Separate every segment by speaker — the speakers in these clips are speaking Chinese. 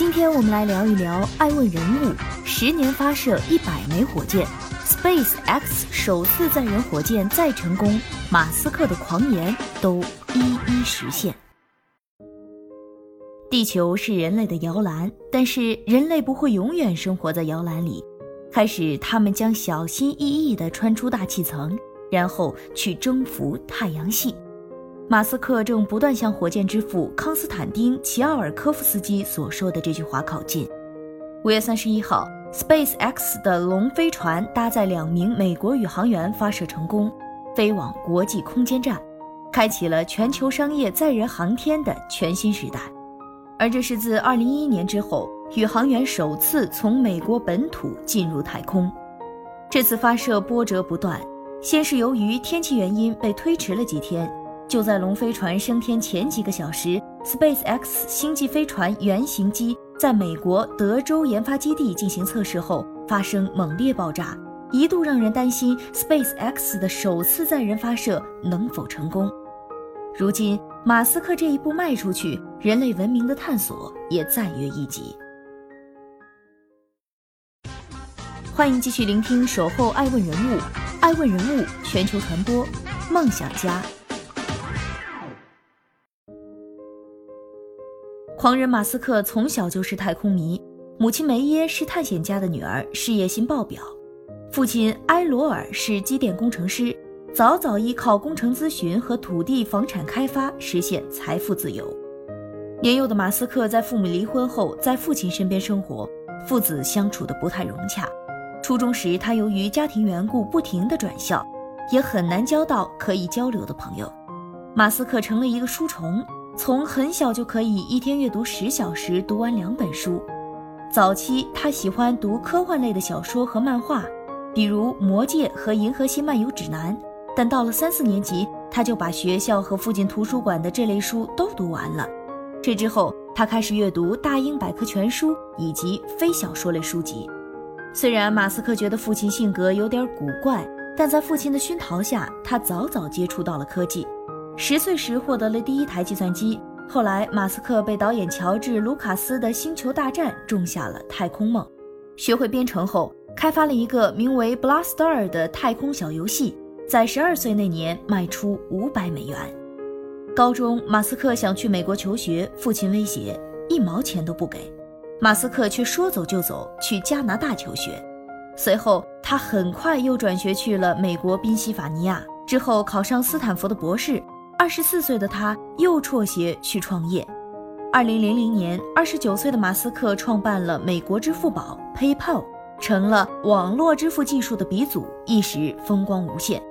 Speaker 1: 今天我们来聊一聊爱问人物十年发射一百枚火箭，Space X 首次载人火箭再成功，马斯克的狂言都一一实现。地球是人类的摇篮，但是人类不会永远生活在摇篮里。开始，他们将小心翼翼地穿出大气层，然后去征服太阳系。马斯克正不断向火箭之父康斯坦丁·齐奥尔科夫斯基所说的这句话靠近。五月三十一号，Space X 的龙飞船搭载两名美国宇航员发射成功，飞往国际空间站，开启了全球商业载人航天的全新时代。而这是自2011年之后，宇航员首次从美国本土进入太空。这次发射波折不断，先是由于天气原因被推迟了几天。就在龙飞船升天前几个小时，Space X 星际飞船原型机在美国德州研发基地进行测试后发生猛烈爆炸，一度让人担心 Space X 的首次载人发射能否成功。如今，马斯克这一步迈出去，人类文明的探索也再跃一级。欢迎继续聆听《守候爱问人物》，爱问人物全球传播，梦想家。狂人马斯克从小就是太空迷，母亲梅耶是探险家的女儿，事业心爆表；父亲埃罗尔是机电工程师。早早依靠工程咨询和土地房产开发实现财富自由。年幼的马斯克在父母离婚后，在父亲身边生活，父子相处的不太融洽。初中时，他由于家庭缘故不停的转校，也很难交到可以交流的朋友。马斯克成了一个书虫，从很小就可以一天阅读十小时，读完两本书。早期他喜欢读科幻类的小说和漫画，比如《魔戒》和《银河系漫游指南》。但到了三四年级，他就把学校和附近图书馆的这类书都读完了。这之后，他开始阅读大英百科全书以及非小说类书籍。虽然马斯克觉得父亲性格有点古怪，但在父亲的熏陶下，他早早接触到了科技。十岁时获得了第一台计算机。后来，马斯克被导演乔治·卢卡斯的《星球大战》种下了太空梦。学会编程后，开发了一个名为《Blaster》的太空小游戏。在十二岁那年卖出五百美元。高中，马斯克想去美国求学，父亲威胁一毛钱都不给，马斯克却说走就走去加拿大求学。随后，他很快又转学去了美国宾夕法尼亚，之后考上斯坦福的博士。二十四岁的他又辍学去创业。二零零零年，二十九岁的马斯克创办了美国支付宝 PayPal，成了网络支付技术的鼻祖，一时风光无限。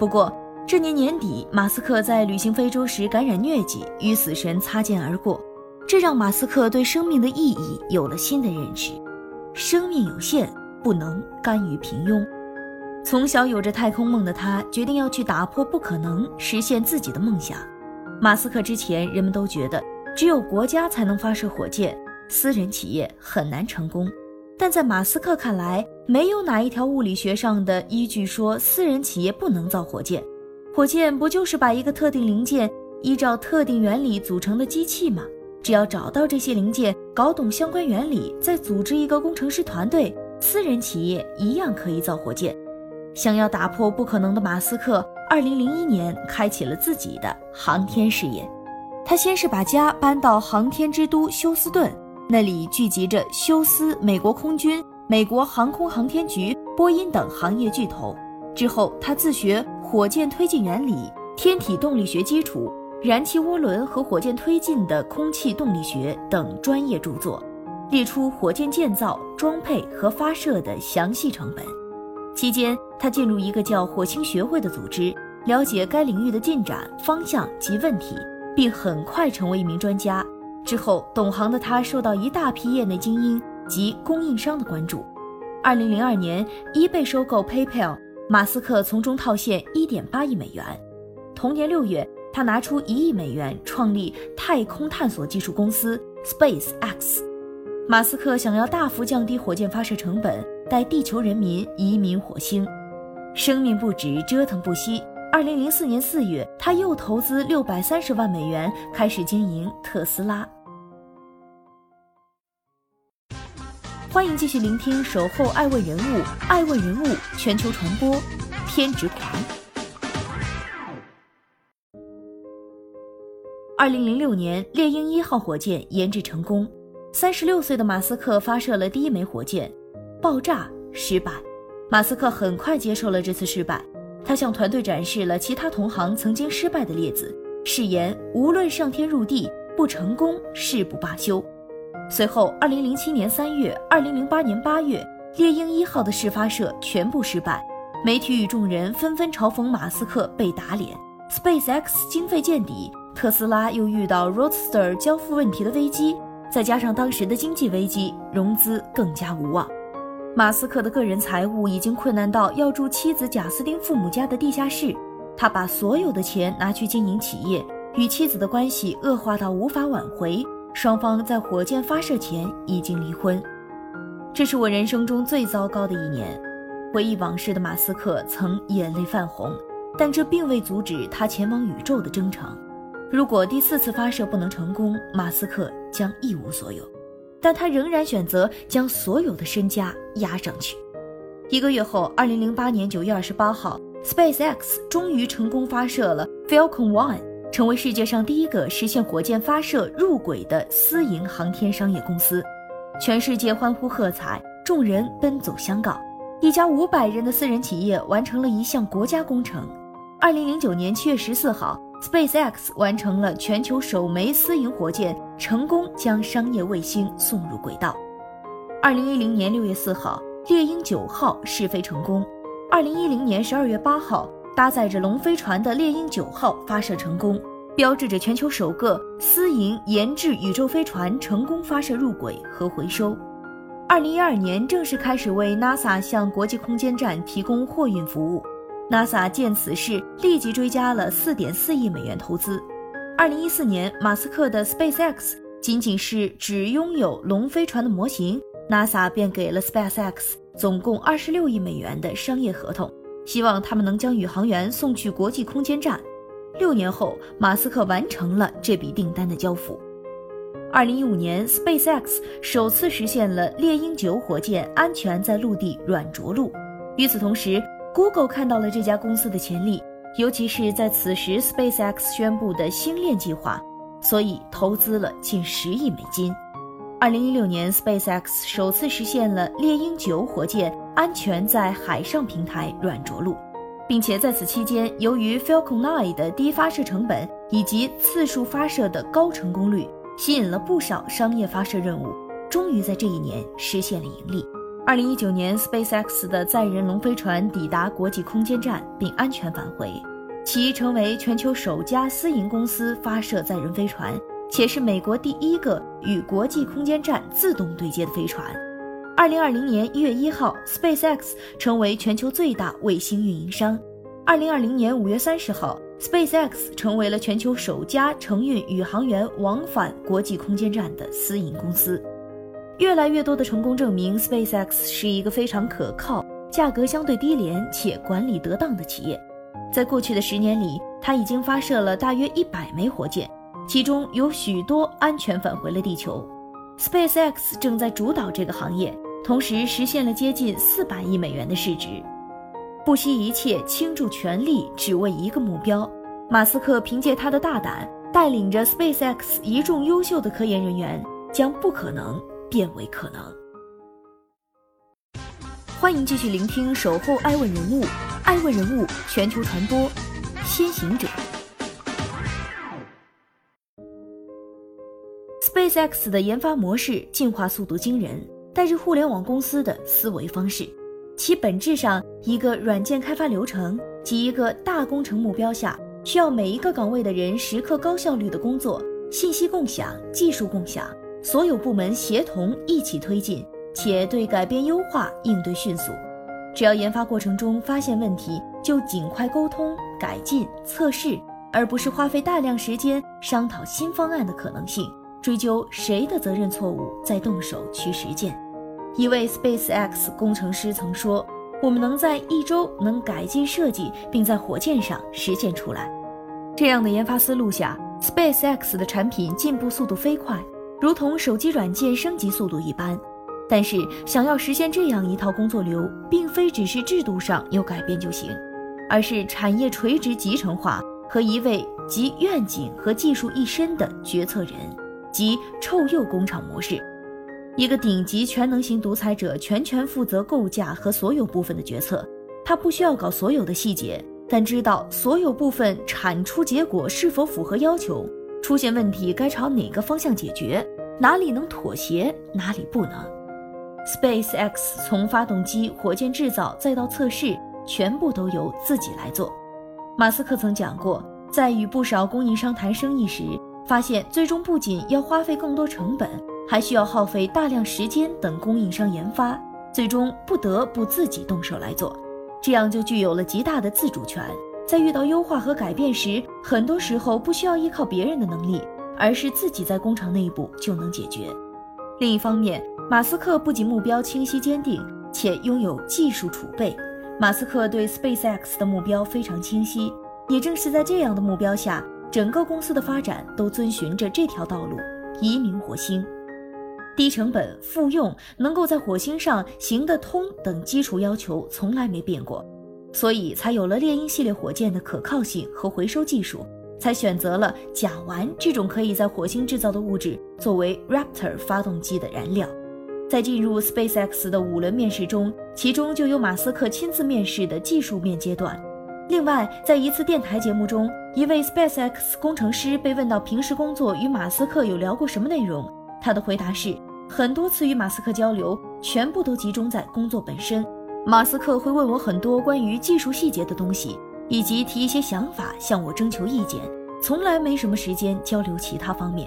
Speaker 1: 不过，这年年底，马斯克在旅行非洲时感染疟疾，与死神擦肩而过，这让马斯克对生命的意义有了新的认识。生命有限，不能甘于平庸。从小有着太空梦的他，决定要去打破不可能，实现自己的梦想。马斯克之前，人们都觉得只有国家才能发射火箭，私人企业很难成功。但在马斯克看来，没有哪一条物理学上的依据说私人企业不能造火箭。火箭不就是把一个特定零件依照特定原理组成的机器吗？只要找到这些零件，搞懂相关原理，再组织一个工程师团队，私人企业一样可以造火箭。想要打破不可能的马斯克，二零零一年开启了自己的航天事业。他先是把家搬到航天之都休斯顿。那里聚集着休斯、美国空军、美国航空航天局、波音等行业巨头。之后，他自学火箭推进原理、天体动力学基础、燃气涡轮和火箭推进的空气动力学等专业著作，列出火箭建造、装配和发射的详细成本。期间，他进入一个叫火星学会的组织，了解该领域的进展方向及问题，并很快成为一名专家。之后，懂行的他受到一大批业内精英，及供应商的关注。二零零二年，eBay 收购 PayPal，马斯克从中套现一点八亿美元。同年六月，他拿出一亿美元创立太空探索技术公司 SpaceX。马斯克想要大幅降低火箭发射成本，带地球人民移民火星。生命不止，折腾不息。二零零四年四月，他又投资六百三十万美元，开始经营特斯拉。欢迎继续聆听《守候爱问人物》，爱问人物全球传播，偏执狂。二零零六年，猎鹰一号火箭研制成功，三十六岁的马斯克发射了第一枚火箭，爆炸失败。马斯克很快接受了这次失败，他向团队展示了其他同行曾经失败的例子，誓言无论上天入地，不成功誓不罢休。随后，二零零七年三月、二零零八年八月，猎鹰一号的试发射全部失败，媒体与众人纷纷嘲讽马斯克被打脸。SpaceX 经费见底，特斯拉又遇到 Roadster 交付问题的危机，再加上当时的经济危机，融资更加无望。马斯克的个人财务已经困难到要住妻子贾斯汀父母家的地下室，他把所有的钱拿去经营企业，与妻子的关系恶化到无法挽回，双方在火箭发射前已经离婚。这是我人生中最糟糕的一年。回忆往事的马斯克曾眼泪泛红，但这并未阻止他前往宇宙的征程。如果第四次发射不能成功，马斯克将一无所有。但他仍然选择将所有的身家压上去。一个月后，二零零八年九月二十八号，SpaceX 终于成功发射了 Falcon One，成为世界上第一个实现火箭发射入轨的私营航天商业公司。全世界欢呼喝彩，众人奔走相告，一家五百人的私人企业完成了一项国家工程。二零零九年七月十四号。SpaceX 完成了全球首枚私营火箭，成功将商业卫星送入轨道。二零一零年六月四号，猎鹰九号试飞成功。二零一零年十二月八号，搭载着龙飞船的猎鹰九号发射成功，标志着全球首个私营研制宇宙飞船成功发射入轨和回收。二零一二年正式开始为 NASA 向国际空间站提供货运服务。NASA 见此事，立即追加了四点四亿美元投资。二零一四年，马斯克的 SpaceX 仅仅是只拥有龙飞船的模型，NASA 便给了 SpaceX 总共二十六亿美元的商业合同，希望他们能将宇航员送去国际空间站。六年后，马斯克完成了这笔订单的交付。二零一五年，SpaceX 首次实现了猎鹰九火箭安全在陆地软着陆。与此同时，Google 看到了这家公司的潜力，尤其是在此时 SpaceX 宣布的星链计划，所以投资了近十亿美金。二零一六年，SpaceX 首次实现了猎鹰九火箭安全在海上平台软着陆，并且在此期间，由于 Falcon 9的低发射成本以及次数发射的高成功率，吸引了不少商业发射任务，终于在这一年实现了盈利。二零一九年，SpaceX 的载人龙飞船抵达国际空间站并安全返回，其成为全球首家私营公司发射载人飞船，且是美国第一个与国际空间站自动对接的飞船。二零二零年一月一号，SpaceX 成为全球最大卫星运营商。二零二零年五月三十号，SpaceX 成为了全球首家承运宇航员往返国际空间站的私营公司。越来越多的成功证明，SpaceX 是一个非常可靠、价格相对低廉且管理得当的企业。在过去的十年里，它已经发射了大约一百枚火箭，其中有许多安全返回了地球。SpaceX 正在主导这个行业，同时实现了接近四百亿美元的市值。不惜一切，倾注全力，只为一个目标。马斯克凭借他的大胆，带领着 SpaceX 一众优秀的科研人员，将不可能。变为可能。欢迎继续聆听《守候爱问人物》，爱问人物全球传播，先行者。SpaceX 的研发模式进化速度惊人，带着互联网公司的思维方式。其本质上，一个软件开发流程及一个大工程目标下，需要每一个岗位的人时刻高效率的工作，信息共享，技术共享。所有部门协同一起推进，且对改变优化应对迅速。只要研发过程中发现问题，就尽快沟通、改进、测试，而不是花费大量时间商讨新方案的可能性，追究谁的责任错误，再动手去实践。一位 SpaceX 工程师曾说：“我们能在一周能改进设计，并在火箭上实现出来。”这样的研发思路下，SpaceX 的产品进步速度飞快，如同手机软件升级速度一般。但是，想要实现这样一套工作流，并非只是制度上有改变就行，而是产业垂直集成化和一位集愿景和技术一身的决策人，即臭鼬工厂模式。一个顶级全能型独裁者全权负责构架和所有部分的决策，他不需要搞所有的细节，但知道所有部分产出结果是否符合要求，出现问题该朝哪个方向解决，哪里能妥协，哪里不能。SpaceX 从发动机、火箭制造再到测试，全部都由自己来做。马斯克曾讲过，在与不少供应商谈生意时，发现最终不仅要花费更多成本，还需要耗费大量时间等供应商研发，最终不得不自己动手来做。这样就具有了极大的自主权，在遇到优化和改变时，很多时候不需要依靠别人的能力，而是自己在工厂内部就能解决。另一方面，马斯克不仅目标清晰坚定，且拥有技术储备。马斯克对 SpaceX 的目标非常清晰，也正是在这样的目标下，整个公司的发展都遵循着这条道路：移民火星。低成本、复用、能够在火星上行得通等基础要求从来没变过，所以才有了猎鹰系列火箭的可靠性和回收技术。才选择了甲烷这种可以在火星制造的物质作为 Raptor 发动机的燃料。在进入 SpaceX 的五轮面试中，其中就有马斯克亲自面试的技术面阶段。另外，在一次电台节目中，一位 SpaceX 工程师被问到平时工作与马斯克有聊过什么内容，他的回答是：很多次与马斯克交流，全部都集中在工作本身。马斯克会问我很多关于技术细节的东西。以及提一些想法向我征求意见，从来没什么时间交流其他方面。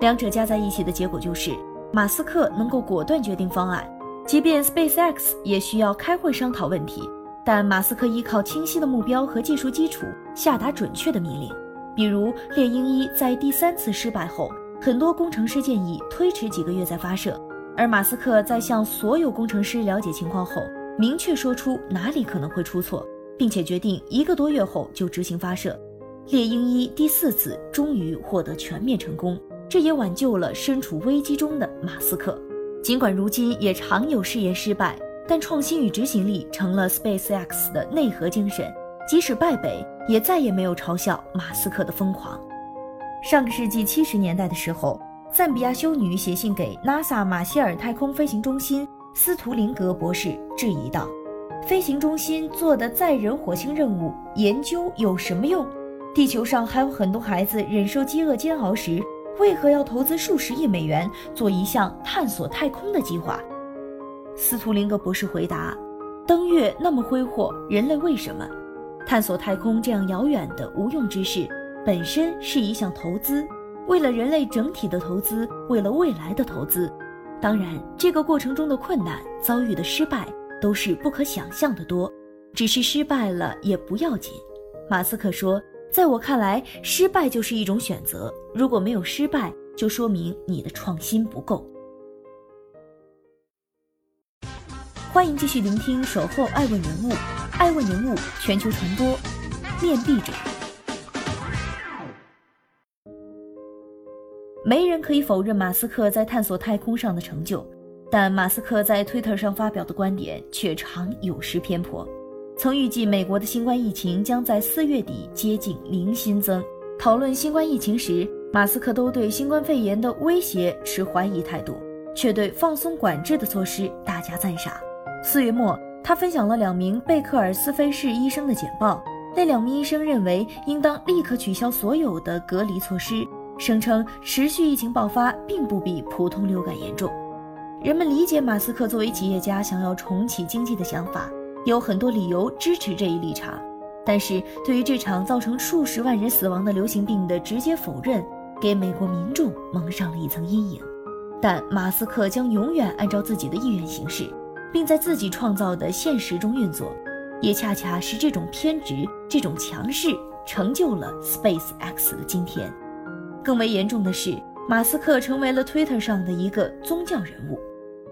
Speaker 1: 两者加在一起的结果就是，马斯克能够果断决定方案，即便 SpaceX 也需要开会商讨问题，但马斯克依靠清晰的目标和技术基础下达准确的命令。比如猎鹰一在第三次失败后，很多工程师建议推迟几个月再发射，而马斯克在向所有工程师了解情况后，明确说出哪里可能会出错。并且决定一个多月后就执行发射，猎鹰一第四次终于获得全面成功，这也挽救了身处危机中的马斯克。尽管如今也常有试验失败，但创新与执行力成了 SpaceX 的内核精神，即使败北，也再也没有嘲笑马斯克的疯狂。上个世纪七十年代的时候，赞比亚修女写信给 NASA 马歇尔太空飞行中心斯图林格博士，质疑道。飞行中心做的载人火星任务研究有什么用？地球上还有很多孩子忍受饥饿煎熬时，为何要投资数十亿美元做一项探索太空的计划？斯图林格博士回答：登月那么挥霍，人类为什么？探索太空这样遥远的无用之事，本身是一项投资，为了人类整体的投资，为了未来的投资。当然，这个过程中的困难，遭遇的失败。都是不可想象的多，只是失败了也不要紧。马斯克说：“在我看来，失败就是一种选择。如果没有失败，就说明你的创新不够。”欢迎继续聆听《守候爱问人物》，爱问人物全球传播，面壁者。没人可以否认马斯克在探索太空上的成就。但马斯克在推特上发表的观点却常有失偏颇。曾预计美国的新冠疫情将在四月底接近零新增。讨论新冠疫情时，马斯克都对新冠肺炎的威胁持怀疑态度，却对放松管制的措施大加赞赏。四月末，他分享了两名贝克尔斯菲氏医生的简报。那两名医生认为应当立刻取消所有的隔离措施，声称持续疫情爆发并不比普通流感严重。人们理解马斯克作为企业家想要重启经济的想法，有很多理由支持这一立场。但是对于这场造成数十万人死亡的流行病的直接否认，给美国民众蒙上了一层阴影。但马斯克将永远按照自己的意愿行事，并在自己创造的现实中运作。也恰恰是这种偏执、这种强势，成就了 Space X 的今天。更为严重的是，马斯克成为了 Twitter 上的一个宗教人物。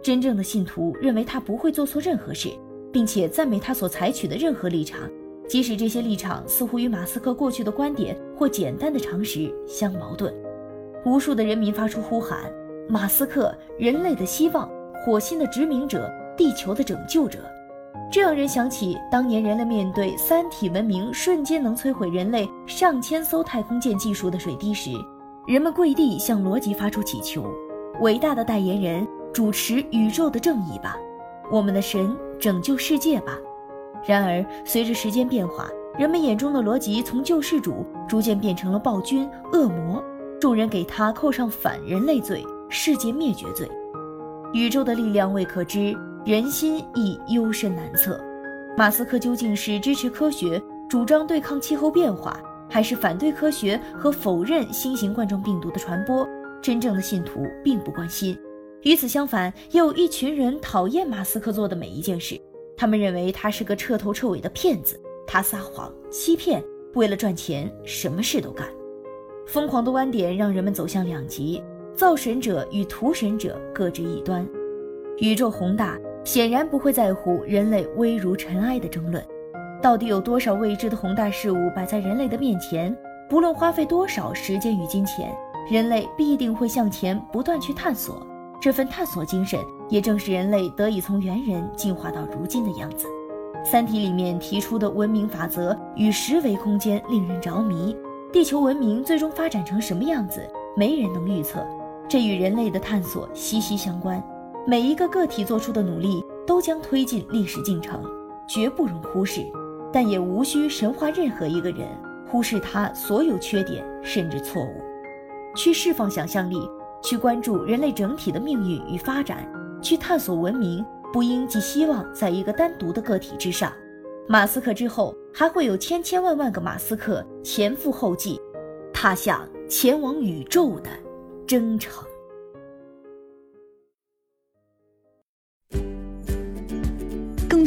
Speaker 1: 真正的信徒认为他不会做错任何事，并且赞美他所采取的任何立场，即使这些立场似乎与马斯克过去的观点或简单的常识相矛盾。无数的人民发出呼喊：“马斯克，人类的希望，火星的殖民者，地球的拯救者。”这让人想起当年人类面对三体文明瞬间能摧毁人类上千艘太空舰技术的水滴时，人们跪地向罗辑发出祈求：“伟大的代言人，主持宇宙的正义吧，我们的神，拯救世界吧。”然而，随着时间变化，人们眼中的罗辑从救世主逐渐变成了暴君、恶魔，众人给他扣上反人类罪、世界灭绝罪。宇宙的力量未可知。人心亦幽深难测，马斯克究竟是支持科学、主张对抗气候变化，还是反对科学和否认新型冠状病毒的传播？真正的信徒并不关心。与此相反，也有一群人讨厌马斯克做的每一件事，他们认为他是个彻头彻尾的骗子，他撒谎、欺骗，为了赚钱，什么事都干。疯狂的观点让人们走向两极，造神者与屠神者各执一端。宇宙宏大。显然不会在乎人类微如尘埃的争论。到底有多少未知的宏大事物摆在人类的面前？不论花费多少时间与金钱，人类必定会向前不断去探索。这份探索精神，也正是人类得以从猿人进化到如今的样子。《三体》里面提出的文明法则与十维空间令人着迷。地球文明最终发展成什么样子，没人能预测。这与人类的探索息息相关。每一个个体做出的努力都将推进历史进程，绝不容忽视，但也无需神化任何一个人，忽视他所有缺点甚至错误。去释放想象力，去关注人类整体的命运与发展，去探索文明，不应寄希望在一个单独的个体之上。马斯克之后，还会有千千万万个马斯克前赴后继，踏向前往宇宙的征程。